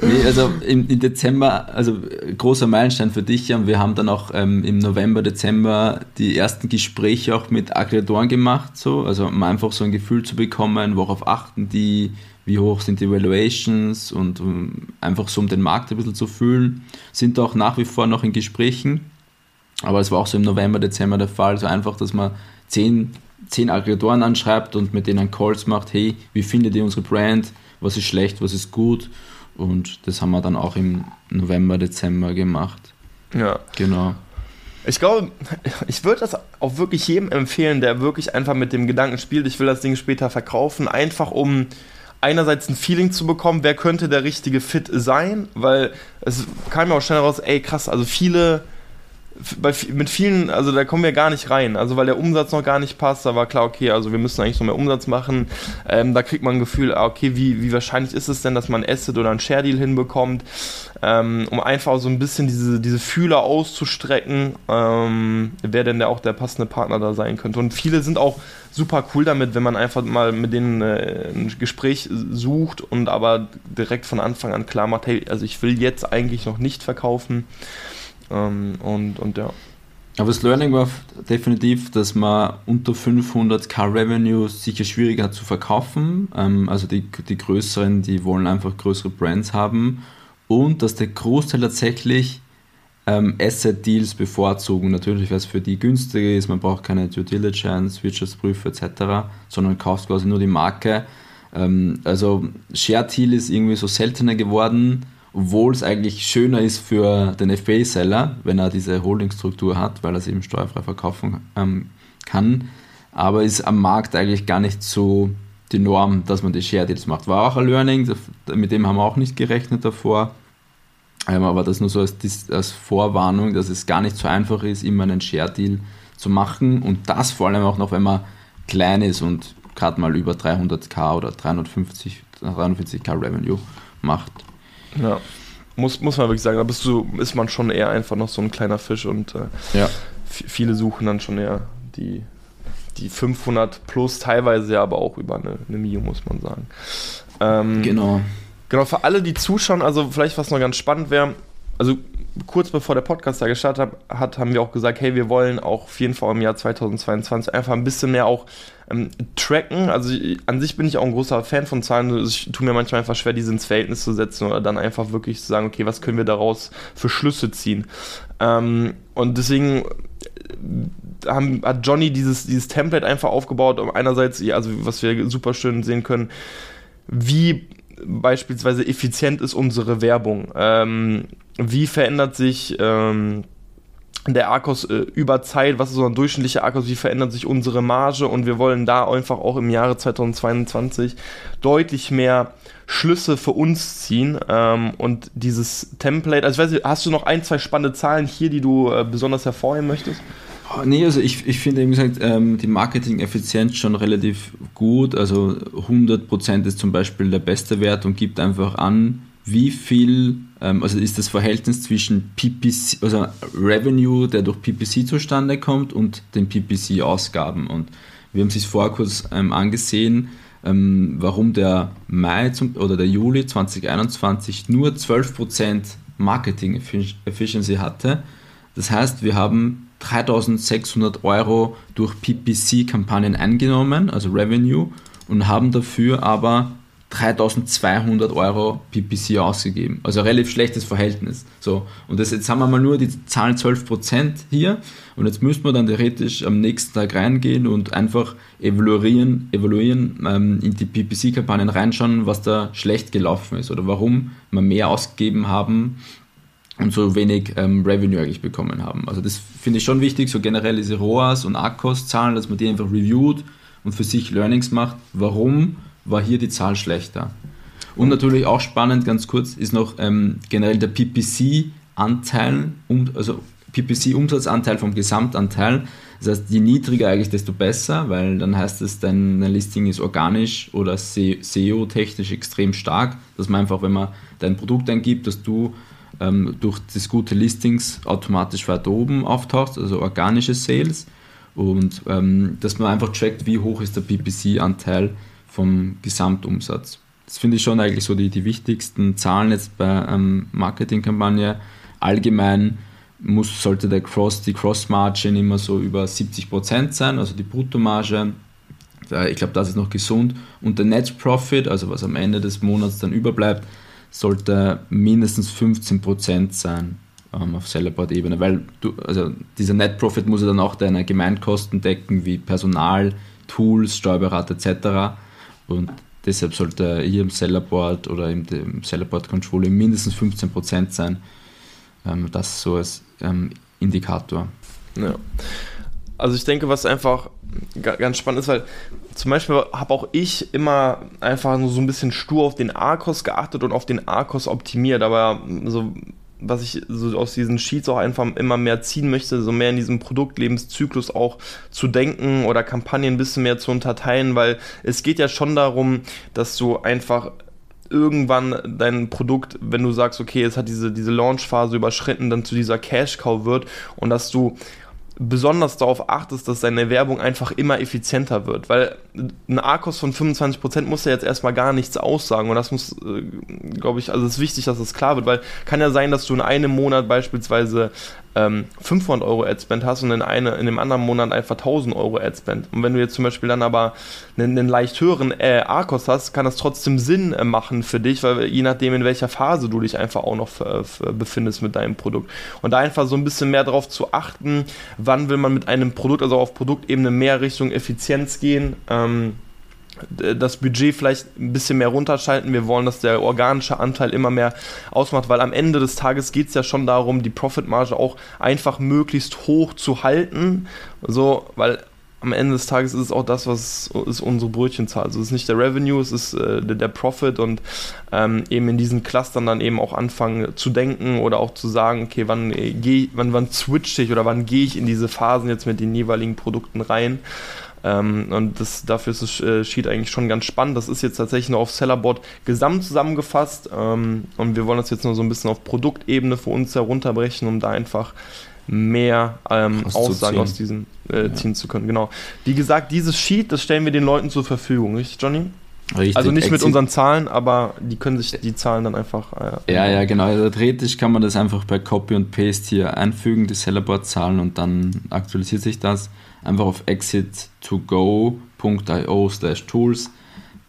Nee, also im, im, Dezember, also großer Meilenstein für dich, ja. Wir haben dann auch ähm, im November, Dezember die ersten Gespräche auch mit Aggregatoren gemacht, so, also um einfach so ein Gefühl zu bekommen, worauf achten die, wie hoch sind die Valuations und um, einfach so um den Markt ein bisschen zu fühlen. Sind auch nach wie vor noch in Gesprächen, aber es war auch so im November, Dezember der Fall, so einfach, dass man zehn, zehn Aggregatoren anschreibt und mit denen Calls macht, hey, wie findet ihr unsere Brand, was ist schlecht, was ist gut und das haben wir dann auch im November, Dezember gemacht. Ja. Genau. Ich glaube, ich würde das auch wirklich jedem empfehlen, der wirklich einfach mit dem Gedanken spielt, ich will das Ding später verkaufen, einfach um einerseits ein Feeling zu bekommen, wer könnte der richtige Fit sein, weil es kam ja auch schnell raus, ey krass, also viele bei, mit vielen, also da kommen wir gar nicht rein. Also weil der Umsatz noch gar nicht passt, da war klar, okay, also wir müssen eigentlich noch mehr Umsatz machen. Ähm, da kriegt man ein Gefühl, ah, okay, wie, wie wahrscheinlich ist es denn, dass man Asset oder ein Share Deal hinbekommt, ähm, um einfach so ein bisschen diese, diese Fühler auszustrecken, ähm, wer denn der auch der passende Partner da sein könnte. Und viele sind auch super cool damit, wenn man einfach mal mit denen äh, ein Gespräch sucht und aber direkt von Anfang an klar macht, hey, also ich will jetzt eigentlich noch nicht verkaufen. Ähm, und, und ja. Aber das Learning war definitiv, dass man unter 500k Revenue sicher schwieriger hat zu verkaufen. Ähm, also die, die größeren, die wollen einfach größere Brands haben. Und dass der Großteil tatsächlich ähm, Asset-Deals bevorzugen. Natürlich, weil es für die günstiger ist, man braucht keine Due Diligence, Wirtschaftsprüfe etc., sondern kauft quasi nur die Marke. Ähm, also Share-Deal ist irgendwie so seltener geworden obwohl es eigentlich schöner ist für den FBA-Seller, wenn er diese Holdingstruktur hat, weil er es eben steuerfrei verkaufen ähm, kann. Aber ist am Markt eigentlich gar nicht so die Norm, dass man die Share Deals macht. War auch ein Learning, mit dem haben wir auch nicht gerechnet davor. Ähm, aber das nur so als, als Vorwarnung, dass es gar nicht so einfach ist, immer einen Share Deal zu machen und das vor allem auch noch, wenn man klein ist und gerade mal über 300k oder 350, 340k Revenue macht. Ja. Muss, muss man wirklich sagen, da bist du, ist man schon eher einfach noch so ein kleiner Fisch und äh, ja. viele suchen dann schon eher die, die 500 plus, teilweise ja aber auch über eine, eine Mio, muss man sagen. Ähm, genau. Genau, für alle, die zuschauen, also vielleicht was noch ganz spannend wäre, also kurz bevor der Podcast da gestartet hat, haben wir auch gesagt, hey, wir wollen auch auf jeden Fall im Jahr 2022 einfach ein bisschen mehr auch ähm, tracken. Also ich, an sich bin ich auch ein großer Fan von Zahlen. Also ich tue mir manchmal einfach schwer, diese ins Verhältnis zu setzen oder dann einfach wirklich zu sagen, okay, was können wir daraus für Schlüsse ziehen. Ähm, und deswegen äh, haben, hat Johnny dieses, dieses Template einfach aufgebaut, um einerseits, also was wir super schön sehen können, wie beispielsweise effizient ist unsere Werbung. Ähm, wie verändert sich ähm, der Arkos äh, über Zeit, was ist so ein durchschnittlicher Arkos, wie verändert sich unsere Marge und wir wollen da einfach auch im Jahre 2022 deutlich mehr Schlüsse für uns ziehen ähm, und dieses Template, also ich weiß nicht, hast du noch ein, zwei spannende Zahlen hier, die du äh, besonders hervorheben möchtest? Oh, nee, also ich, ich finde eben gesagt, ähm, die Marketing-Effizienz schon relativ gut. Also 100% ist zum Beispiel der beste Wert und gibt einfach an, wie viel, ähm, also ist das Verhältnis zwischen PPC, also Revenue, der durch PPC zustande kommt und den PPC-Ausgaben. Und wir haben es vorher kurz ähm, angesehen, warum der Mai zum, oder der Juli 2021 nur 12% Marketing Efficiency hatte. Das heißt, wir haben 3600 Euro durch PPC-Kampagnen eingenommen, also Revenue, und haben dafür aber 3200 Euro PPC ausgegeben. Also relativ schlechtes Verhältnis. So, und das, jetzt haben wir mal nur die Zahlen 12% hier und jetzt müssten wir dann theoretisch am nächsten Tag reingehen und einfach evaluieren, evaluieren ähm, in die PPC-Kampagnen reinschauen, was da schlecht gelaufen ist oder warum wir mehr ausgegeben haben und so wenig ähm, Revenue eigentlich bekommen haben. Also das finde ich schon wichtig, so generell diese ROAS und ACOS-Zahlen, dass man die einfach reviewt und für sich Learnings macht, warum war hier die Zahl schlechter. Und natürlich auch spannend, ganz kurz, ist noch ähm, generell der PPC-Anteil, um, also PPC-Umsatzanteil vom Gesamtanteil. Das heißt, je niedriger eigentlich, desto besser, weil dann heißt es, dein Listing ist organisch oder SEO-technisch extrem stark, dass man einfach, wenn man dein Produkt eingibt, dass du ähm, durch das gute Listings automatisch weiter oben auftauchst, also organische Sales und ähm, dass man einfach checkt, wie hoch ist der PPC-Anteil vom Gesamtumsatz. Das finde ich schon eigentlich so die, die wichtigsten Zahlen jetzt bei ähm, Marketingkampagne. Allgemein muss, sollte der Cross, die Cross-Margin immer so über 70% sein, also die Bruttomarge. Ich glaube, das ist noch gesund. Und der Net Profit, also was am Ende des Monats dann überbleibt, sollte mindestens 15% sein ähm, auf Sellerboard-Ebene, weil du, also dieser Net Profit muss ja dann auch deine Gemeinkosten decken, wie Personal, Tools, Steuerberater etc. Und deshalb sollte hier im Sellerboard oder im, im Sellerboard Controlling mindestens 15% sein. Ähm, das so als ähm, Indikator. Ja. Also ich denke, was einfach ganz spannend ist, weil zum Beispiel habe auch ich immer einfach nur so ein bisschen stur auf den ARCOS geachtet und auf den ARCOS optimiert, aber so was ich so aus diesen Sheets auch einfach immer mehr ziehen möchte, so mehr in diesem Produktlebenszyklus auch zu denken oder Kampagnen ein bisschen mehr zu unterteilen, weil es geht ja schon darum, dass du einfach irgendwann dein Produkt, wenn du sagst, okay, es hat diese, diese Launchphase überschritten, dann zu dieser Cash-Cow wird und dass du besonders darauf achtest, dass deine Werbung einfach immer effizienter wird, weil ein ARKOS von 25% muss ja jetzt erstmal gar nichts aussagen. Und das muss, äh, glaube ich, also es ist wichtig, dass das klar wird, weil kann ja sein, dass du in einem Monat beispielsweise ähm, 500 Euro Adspend hast und in, eine, in dem anderen Monat einfach 1000 Euro Adspend. Und wenn du jetzt zum Beispiel dann aber einen, einen leicht höheren äh, ARKOS hast, kann das trotzdem Sinn äh, machen für dich, weil je nachdem, in welcher Phase du dich einfach auch noch für, für befindest mit deinem Produkt. Und da einfach so ein bisschen mehr darauf zu achten, wann will man mit einem Produkt, also auf Produktebene mehr Richtung Effizienz gehen. Ähm, das Budget vielleicht ein bisschen mehr runterschalten. Wir wollen, dass der organische Anteil immer mehr ausmacht, weil am Ende des Tages geht es ja schon darum, die Profitmarge auch einfach möglichst hoch zu halten. So, weil am Ende des Tages ist es auch das, was ist unsere Brötchenzahl. Also es ist nicht der Revenue, es ist äh, der, der, Profit und ähm, eben in diesen Clustern dann eben auch anfangen zu denken oder auch zu sagen, okay, wann äh, gehe wann, wann switche ich oder wann gehe ich in diese Phasen jetzt mit den jeweiligen Produkten rein. Ähm, und das, dafür ist das äh, Sheet eigentlich schon ganz spannend. Das ist jetzt tatsächlich nur auf Sellerboard gesamt zusammengefasst ähm, und wir wollen das jetzt nur so ein bisschen auf Produktebene für uns herunterbrechen, um da einfach mehr ähm, Aussagen aus diesen äh, ja. ziehen zu können. Genau. Wie gesagt, dieses Sheet, das stellen wir den Leuten zur Verfügung, richtig, Johnny? Richtig. Also nicht mit unseren Zahlen, aber die können sich die Zahlen dann einfach. Äh, ja, ja, genau. Also theoretisch kann man das einfach bei Copy und Paste hier einfügen, die Sellerboard-Zahlen, und dann aktualisiert sich das einfach auf exit2go.io slash tools.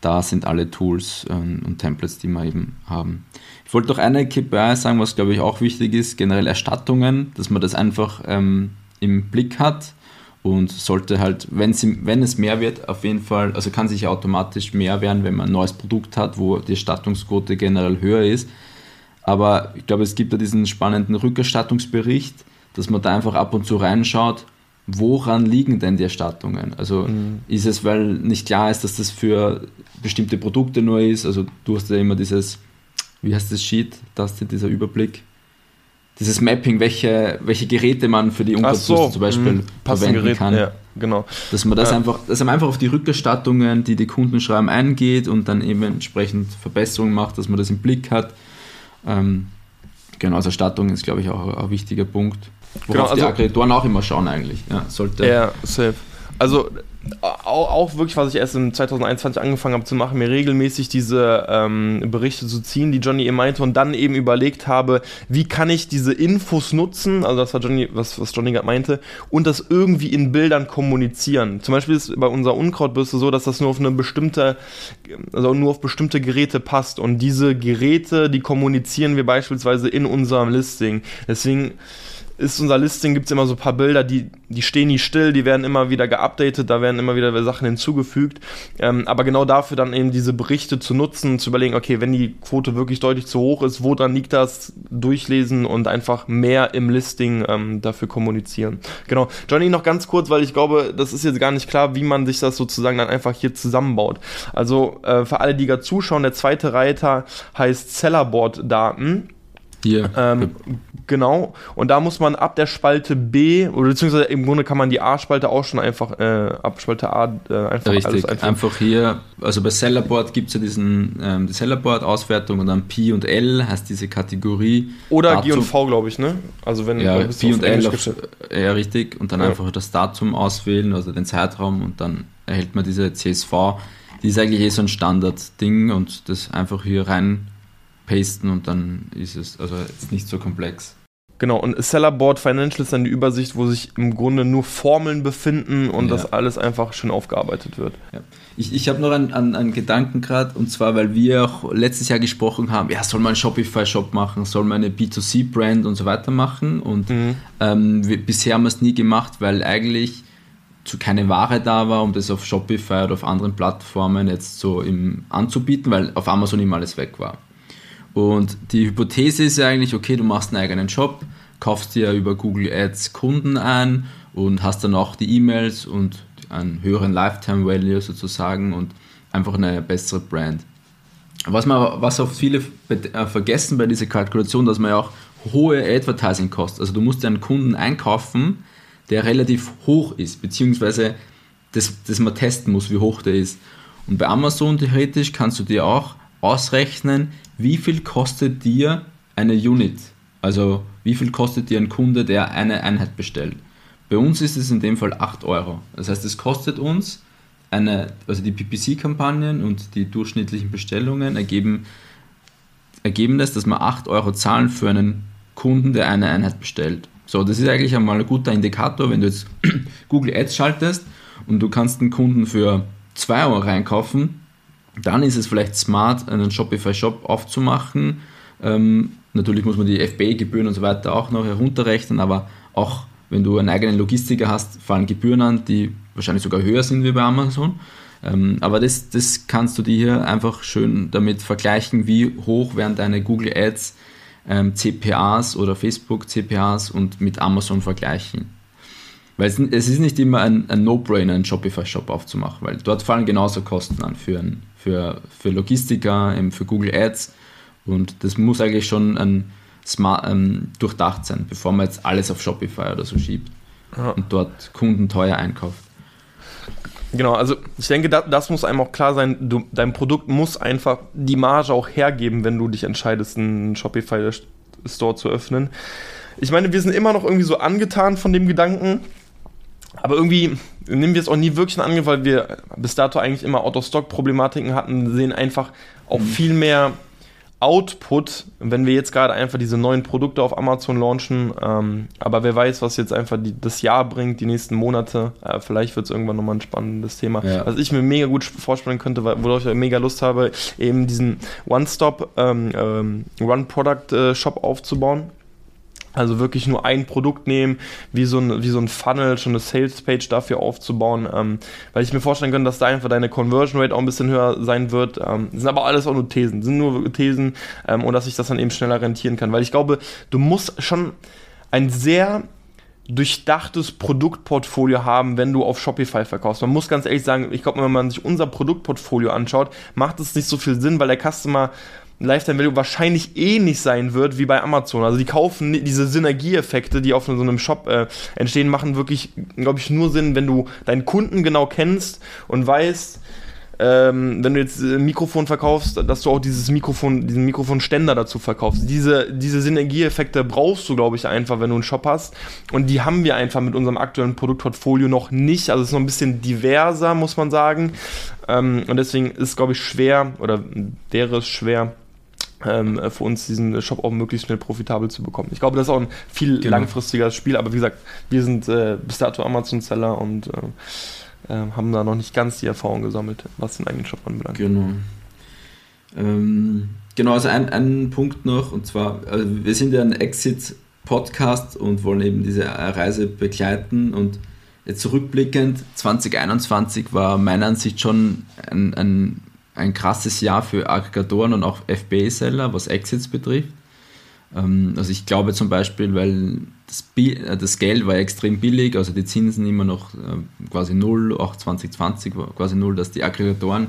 Da sind alle Tools ähm, und Templates, die wir eben haben. Ich wollte noch eine KPI sagen, was glaube ich auch wichtig ist, generell Erstattungen, dass man das einfach ähm, im Blick hat und sollte halt, wenn, sie, wenn es mehr wird, auf jeden Fall, also kann sich automatisch mehr werden, wenn man ein neues Produkt hat, wo die Erstattungsquote generell höher ist. Aber ich glaube, es gibt da diesen spannenden Rückerstattungsbericht, dass man da einfach ab und zu reinschaut, woran liegen denn die Erstattungen? Also mhm. ist es, weil nicht klar ist, dass das für bestimmte Produkte nur ist? Also du hast ja immer dieses, wie heißt das Sheet, das dieser Überblick, dieses Mapping, welche, welche Geräte man für die Umsatzliste so, zum Beispiel mh, verwenden Gerät, kann. Ja, genau. Dass man das ja. einfach, dass man einfach auf die Rückerstattungen, die die Kunden schreiben, eingeht und dann eben entsprechend Verbesserungen macht, dass man das im Blick hat. Ähm, genau, also Erstattung ist, glaube ich, auch ein wichtiger Punkt. Worauf genau, also, die Aggregatoren auch immer schauen eigentlich. Ja, sollte. Ja, safe. Also auch, auch, wirklich, was ich erst in 2021 angefangen habe zu machen, mir regelmäßig diese ähm, Berichte zu ziehen, die Johnny eben meinte und dann eben überlegt habe, wie kann ich diese Infos nutzen, also das war Johnny, was, was Johnny gerade meinte, und das irgendwie in Bildern kommunizieren. Zum Beispiel ist bei unserer Unkrautbürste so, dass das nur auf eine bestimmte, also nur auf bestimmte Geräte passt und diese Geräte, die kommunizieren wir beispielsweise in unserem Listing. Deswegen ist unser Listing, gibt es immer so ein paar Bilder, die, die stehen nie still, die werden immer wieder geupdatet, da werden immer wieder Sachen hinzugefügt. Ähm, aber genau dafür dann eben diese Berichte zu nutzen, zu überlegen, okay, wenn die Quote wirklich deutlich zu hoch ist, woran liegt das? Durchlesen und einfach mehr im Listing ähm, dafür kommunizieren. Genau. Johnny, noch ganz kurz, weil ich glaube, das ist jetzt gar nicht klar, wie man sich das sozusagen dann einfach hier zusammenbaut. Also äh, für alle, die gerade zuschauen, der zweite Reiter heißt Sellerboard-Daten. Hier. Ähm, genau. Und da muss man ab der Spalte B, oder beziehungsweise im Grunde kann man die A-Spalte auch schon einfach, äh, ab Spalte A äh, einfach Richtig, einfach, einfach hier, also bei Sellerboard gibt es ja diesen, ähm, die Sellerboard-Auswertung und dann P und L heißt diese Kategorie. Oder Datum, G und V, glaube ich, ne? Also wenn ja, P und L, auf, ja richtig, und dann ja. einfach das Datum auswählen, also den Zeitraum und dann erhält man diese CSV. Die ist eigentlich eh so ein Standard-Ding und das einfach hier rein pasten und dann ist es also jetzt nicht so komplex. Genau, und Sellerboard Financial ist dann die Übersicht, wo sich im Grunde nur Formeln befinden und ja. das alles einfach schön aufgearbeitet wird. Ja. Ich, ich habe noch einen, einen, einen Gedanken gerade, und zwar, weil wir auch letztes Jahr gesprochen haben, ja, soll man einen Shopify-Shop machen, soll man eine B2C-Brand und so weiter machen. Und mhm. ähm, wir, bisher haben wir es nie gemacht, weil eigentlich zu keine Ware da war, um das auf Shopify oder auf anderen Plattformen jetzt so im, anzubieten, weil auf Amazon immer alles weg war. Und die Hypothese ist ja eigentlich, okay, du machst einen eigenen Job, kaufst dir über Google Ads Kunden ein und hast dann auch die E-Mails und einen höheren Lifetime Value sozusagen und einfach eine bessere Brand. Was, man, was auch viele äh, vergessen bei dieser Kalkulation, dass man ja auch hohe Advertising kostet. Also du musst einen Kunden einkaufen, der relativ hoch ist, beziehungsweise das, das man testen muss, wie hoch der ist. Und bei Amazon theoretisch kannst du dir auch ausrechnen, wie viel kostet dir eine Unit? Also wie viel kostet dir ein Kunde, der eine Einheit bestellt? Bei uns ist es in dem Fall 8 Euro. Das heißt, es kostet uns eine, also die PPC-Kampagnen und die durchschnittlichen Bestellungen ergeben, ergeben das, dass wir 8 Euro zahlen für einen Kunden, der eine Einheit bestellt. So, das ist eigentlich einmal ein guter Indikator, wenn du jetzt Google Ads schaltest und du kannst einen Kunden für 2 Euro reinkaufen, dann ist es vielleicht smart, einen Shopify-Shop aufzumachen. Ähm, natürlich muss man die FBA-Gebühren und so weiter auch noch herunterrechnen, aber auch wenn du einen eigenen Logistiker hast, fallen Gebühren an, die wahrscheinlich sogar höher sind wie bei Amazon. Ähm, aber das, das kannst du dir hier einfach schön damit vergleichen, wie hoch werden deine Google Ads ähm, CPAs oder Facebook CPAs und mit Amazon vergleichen. Weil es, es ist nicht immer ein, ein No-Brainer, einen Shopify-Shop aufzumachen, weil dort fallen genauso Kosten an für, ein, für, für Logistiker, für Google Ads. Und das muss eigentlich schon ein smart, ähm, durchdacht sein, bevor man jetzt alles auf Shopify oder so schiebt ja. und dort Kunden teuer einkauft. Genau, also ich denke, das, das muss einem auch klar sein, du, dein Produkt muss einfach die Marge auch hergeben, wenn du dich entscheidest, einen Shopify-Store zu öffnen. Ich meine, wir sind immer noch irgendwie so angetan von dem Gedanken, aber irgendwie nehmen wir es auch nie wirklich in Angriff, weil wir bis dato eigentlich immer Out-of-Stock-Problematiken hatten, sehen einfach auch mhm. viel mehr Output, wenn wir jetzt gerade einfach diese neuen Produkte auf Amazon launchen. Ähm, aber wer weiß, was jetzt einfach die, das Jahr bringt, die nächsten Monate. Äh, vielleicht wird es irgendwann nochmal ein spannendes Thema. Ja. Was ich mir mega gut vorstellen könnte, worauf ich mega Lust habe, eben diesen One-Stop ähm, ähm, One-Product-Shop äh, aufzubauen also wirklich nur ein Produkt nehmen, wie so ein, wie so ein Funnel, schon eine Sales-Page dafür aufzubauen, ähm, weil ich mir vorstellen könnte, dass da einfach deine Conversion Rate auch ein bisschen höher sein wird. Ähm, sind aber alles auch nur Thesen, sind nur Thesen ähm, und dass sich das dann eben schneller rentieren kann, weil ich glaube, du musst schon ein sehr durchdachtes Produktportfolio haben, wenn du auf Shopify verkaufst. Man muss ganz ehrlich sagen, ich glaube, wenn man sich unser Produktportfolio anschaut, macht es nicht so viel Sinn, weil der Customer Lifetime Value wahrscheinlich ähnlich sein wird wie bei Amazon. Also die kaufen diese Synergieeffekte, die auf so einem Shop äh, entstehen, machen wirklich, glaube ich, nur Sinn, wenn du deinen Kunden genau kennst und weißt, ähm, wenn du jetzt ein Mikrofon verkaufst, dass du auch dieses Mikrofon, diesen Mikrofonständer dazu verkaufst. Diese, diese Synergieeffekte brauchst du, glaube ich, einfach, wenn du einen Shop hast. Und die haben wir einfach mit unserem aktuellen Produktportfolio noch nicht. Also es ist noch ein bisschen diverser, muss man sagen. Ähm, und deswegen ist glaube ich, schwer oder wäre es schwer, ähm, für uns diesen Shop auch möglichst schnell profitabel zu bekommen. Ich glaube, das ist auch ein viel genau. langfristigeres Spiel, aber wie gesagt, wir sind äh, bis dato Amazon-Seller und äh, äh, haben da noch nicht ganz die Erfahrung gesammelt, was den eigenen Shop anbelangt. Genau. Ähm, genau, also ein, ein Punkt noch, und zwar, also wir sind ja ein Exit-Podcast und wollen eben diese Reise begleiten und jetzt zurückblickend, 2021 war meiner Ansicht schon ein, ein ein krasses Jahr für Aggregatoren und auch FBA-Seller, was Exits betrifft. Ähm, also ich glaube zum Beispiel, weil das, äh, das, Geld war extrem billig, also die Zinsen immer noch äh, quasi null, auch 2020 war quasi null, dass die Aggregatoren,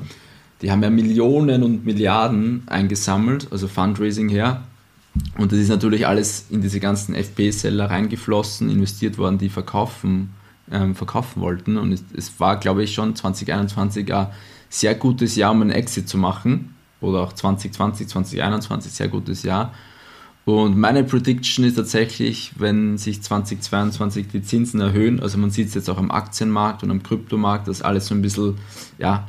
die haben ja Millionen und Milliarden eingesammelt, also Fundraising her. Und das ist natürlich alles in diese ganzen FP-Seller reingeflossen, investiert worden, die verkaufen, ähm, verkaufen wollten. Und es, es war, glaube ich, schon 2021 ein sehr gutes Jahr, um einen Exit zu machen. Oder auch 2020, 2021, sehr gutes Jahr. Und meine Prediction ist tatsächlich, wenn sich 2022 die Zinsen erhöhen, also man sieht es jetzt auch am Aktienmarkt und am Kryptomarkt, dass alles so ein bisschen, ja,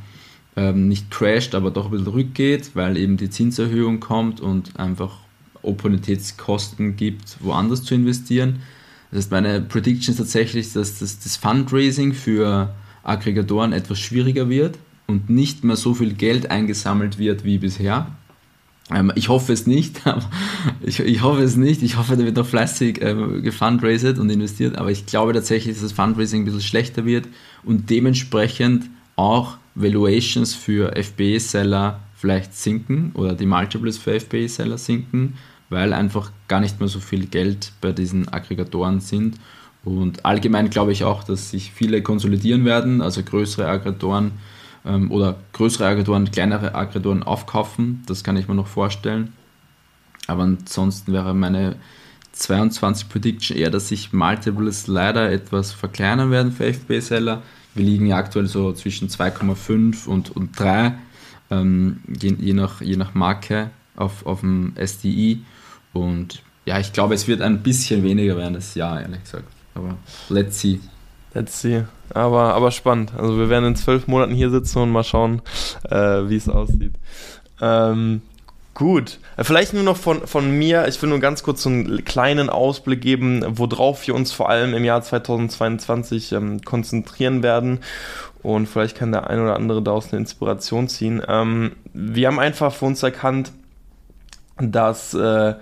ähm, nicht crasht, aber doch ein bisschen rückgeht, weil eben die Zinserhöhung kommt und einfach Opportunitätskosten gibt, woanders zu investieren. Das heißt, meine Prediction ist tatsächlich, dass das, das Fundraising für Aggregatoren etwas schwieriger wird, und nicht mehr so viel Geld eingesammelt wird wie bisher. Ähm, ich hoffe es nicht, ich, ich, hoffe es nicht. Ich hoffe, da wird noch fleißig äh, gefundraised und investiert, aber ich glaube tatsächlich, dass das Fundraising ein bisschen schlechter wird und dementsprechend auch Valuations für FBA-Seller vielleicht sinken oder die Multiples für FBA-Seller sinken, weil einfach gar nicht mehr so viel Geld bei diesen Aggregatoren sind. Und allgemein glaube ich auch, dass sich viele konsolidieren werden, also größere Aggregatoren ähm, oder größere Aggregatoren, kleinere Aggregatoren aufkaufen. Das kann ich mir noch vorstellen. Aber ansonsten wäre meine 22 Prediction eher, dass sich Multiples leider etwas verkleinern werden für FBA-Seller. Wir liegen ja aktuell so zwischen 2,5 und, und 3, ähm, je, je, nach, je nach Marke auf, auf dem SDI. Und ja, ich glaube, es wird ein bisschen weniger werden das Jahr, ehrlich gesagt. Aber let's see. Let's see. Aber, aber spannend. Also wir werden in zwölf Monaten hier sitzen und mal schauen, äh, wie es aussieht. Ähm, gut. Äh, vielleicht nur noch von, von mir. Ich will nur ganz kurz so einen kleinen Ausblick geben, worauf wir uns vor allem im Jahr 2022 ähm, konzentrieren werden. Und vielleicht kann der ein oder andere daraus eine Inspiration ziehen. Ähm, wir haben einfach für uns erkannt, dass äh,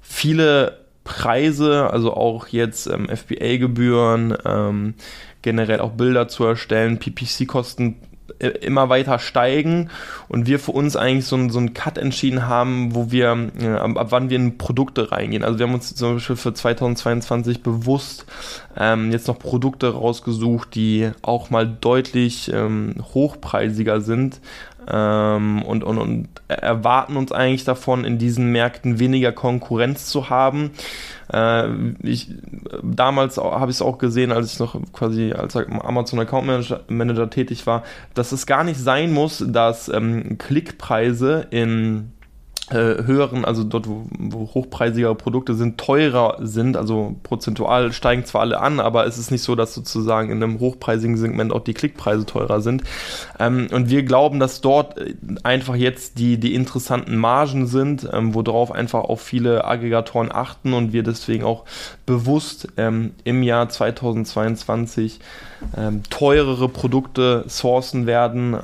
viele Preise, also auch jetzt ähm, FBA-Gebühren, ähm, generell auch Bilder zu erstellen, PPC-Kosten äh, immer weiter steigen und wir für uns eigentlich so, so einen Cut entschieden haben, wo wir, äh, ab, ab, wann wir in Produkte reingehen. Also wir haben uns zum Beispiel für 2022 bewusst ähm, jetzt noch Produkte rausgesucht, die auch mal deutlich ähm, hochpreisiger sind, ähm, und, und, und erwarten uns eigentlich davon, in diesen Märkten weniger Konkurrenz zu haben. Äh, ich, damals habe ich es auch gesehen, als ich noch quasi als Amazon Account Manager, Manager tätig war, dass es gar nicht sein muss, dass ähm, Klickpreise in höheren, also dort, wo, wo hochpreisigere Produkte sind, teurer sind, also prozentual steigen zwar alle an, aber es ist nicht so, dass sozusagen in einem hochpreisigen Segment auch die Klickpreise teurer sind. Ähm, und wir glauben, dass dort äh, einfach jetzt die, die interessanten Margen sind, ähm, worauf einfach auch viele Aggregatoren achten und wir deswegen auch bewusst ähm, im Jahr 2022 ähm, teurere Produkte sourcen werden.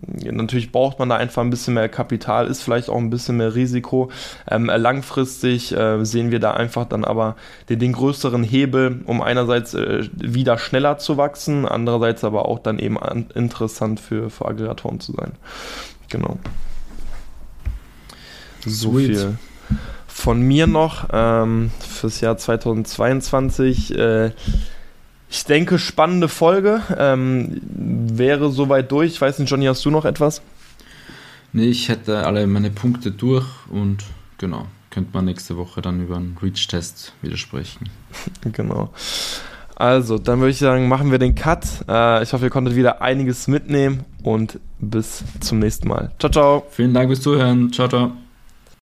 Natürlich braucht man da einfach ein bisschen mehr Kapital, ist vielleicht auch ein bisschen mehr Risiko. Ähm, langfristig äh, sehen wir da einfach dann aber den, den größeren Hebel, um einerseits äh, wieder schneller zu wachsen, andererseits aber auch dann eben an, interessant für, für Aggregatoren zu sein. Genau. So Sweet. viel von mir noch ähm, fürs Jahr 2022. Äh, ich denke, spannende Folge. Ähm, wäre soweit durch. Ich weiß nicht, Johnny, hast du noch etwas? Nee, ich hätte alle meine Punkte durch und genau, könnte man nächste Woche dann über einen Reach-Test widersprechen. genau. Also, dann würde ich sagen, machen wir den Cut. Äh, ich hoffe, ihr konntet wieder einiges mitnehmen und bis zum nächsten Mal. Ciao, ciao. Vielen Dank fürs Zuhören. Ciao, ciao.